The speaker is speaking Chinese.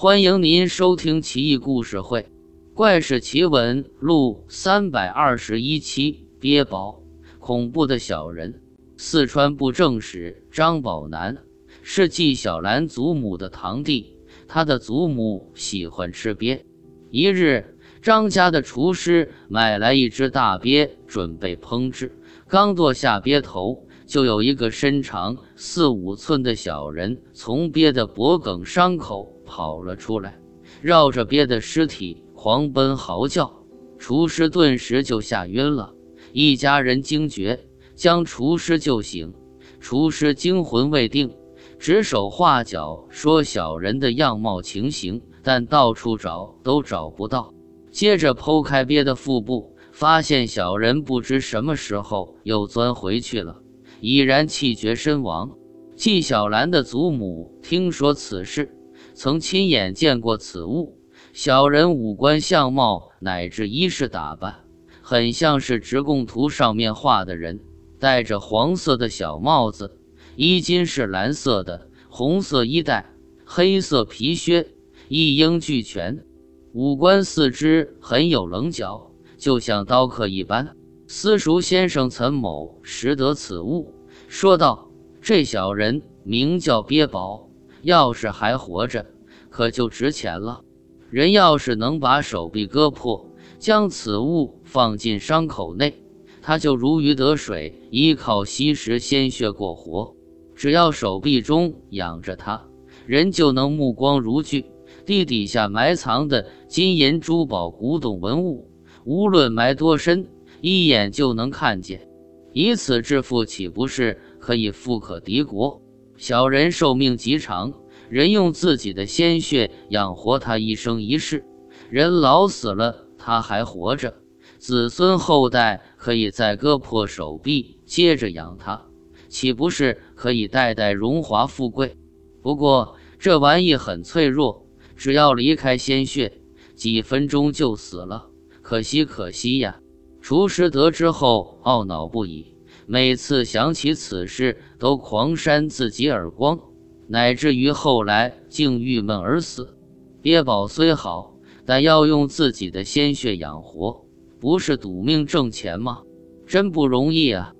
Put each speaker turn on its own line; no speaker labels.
欢迎您收听《奇异故事会·怪事奇闻录》三百二十一期。鳖宝，恐怖的小人。四川布政使张宝南是纪晓岚祖母的堂弟，他的祖母喜欢吃鳖。一日，张家的厨师买来一只大鳖，准备烹制。刚剁下鳖头，就有一个身长四五寸的小人从鳖的脖颈伤口跑了出来，绕着鳖的尸体狂奔嚎叫，厨师顿时就吓晕了。一家人惊觉，将厨师救醒。厨师惊魂未定，指手画脚说小人的样貌情形，但到处找都找不到。接着剖开鳖的腹部。发现小人不知什么时候又钻回去了，已然气绝身亡。纪晓岚的祖母听说此事，曾亲眼见过此物。小人五官相貌乃至衣饰打扮，很像是直贡图上面画的人，戴着黄色的小帽子，衣襟是蓝色的，红色衣带，黑色皮靴，一应俱全。五官四肢很有棱角。就像刀刻一般。私塾先生岑某识得此物，说道：“这小人名叫鳖宝，要是还活着，可就值钱了。人要是能把手臂割破，将此物放进伤口内，他就如鱼得水，依靠吸食鲜血过活。只要手臂中养着它，人就能目光如炬。地底下埋藏的金银珠宝、古董文物。”无论埋多深，一眼就能看见，以此致富，岂不是可以富可敌国？小人寿命极长，人用自己的鲜血养活他一生一世，人老死了，他还活着，子孙后代可以再割破手臂，接着养他，岂不是可以代代荣华富贵？不过这玩意很脆弱，只要离开鲜血，几分钟就死了。可惜，可惜呀！厨师得知后懊恼不已，每次想起此事都狂扇自己耳光，乃至于后来竟郁闷而死。鳖宝虽好，但要用自己的鲜血养活，不是赌命挣钱吗？真不容易啊！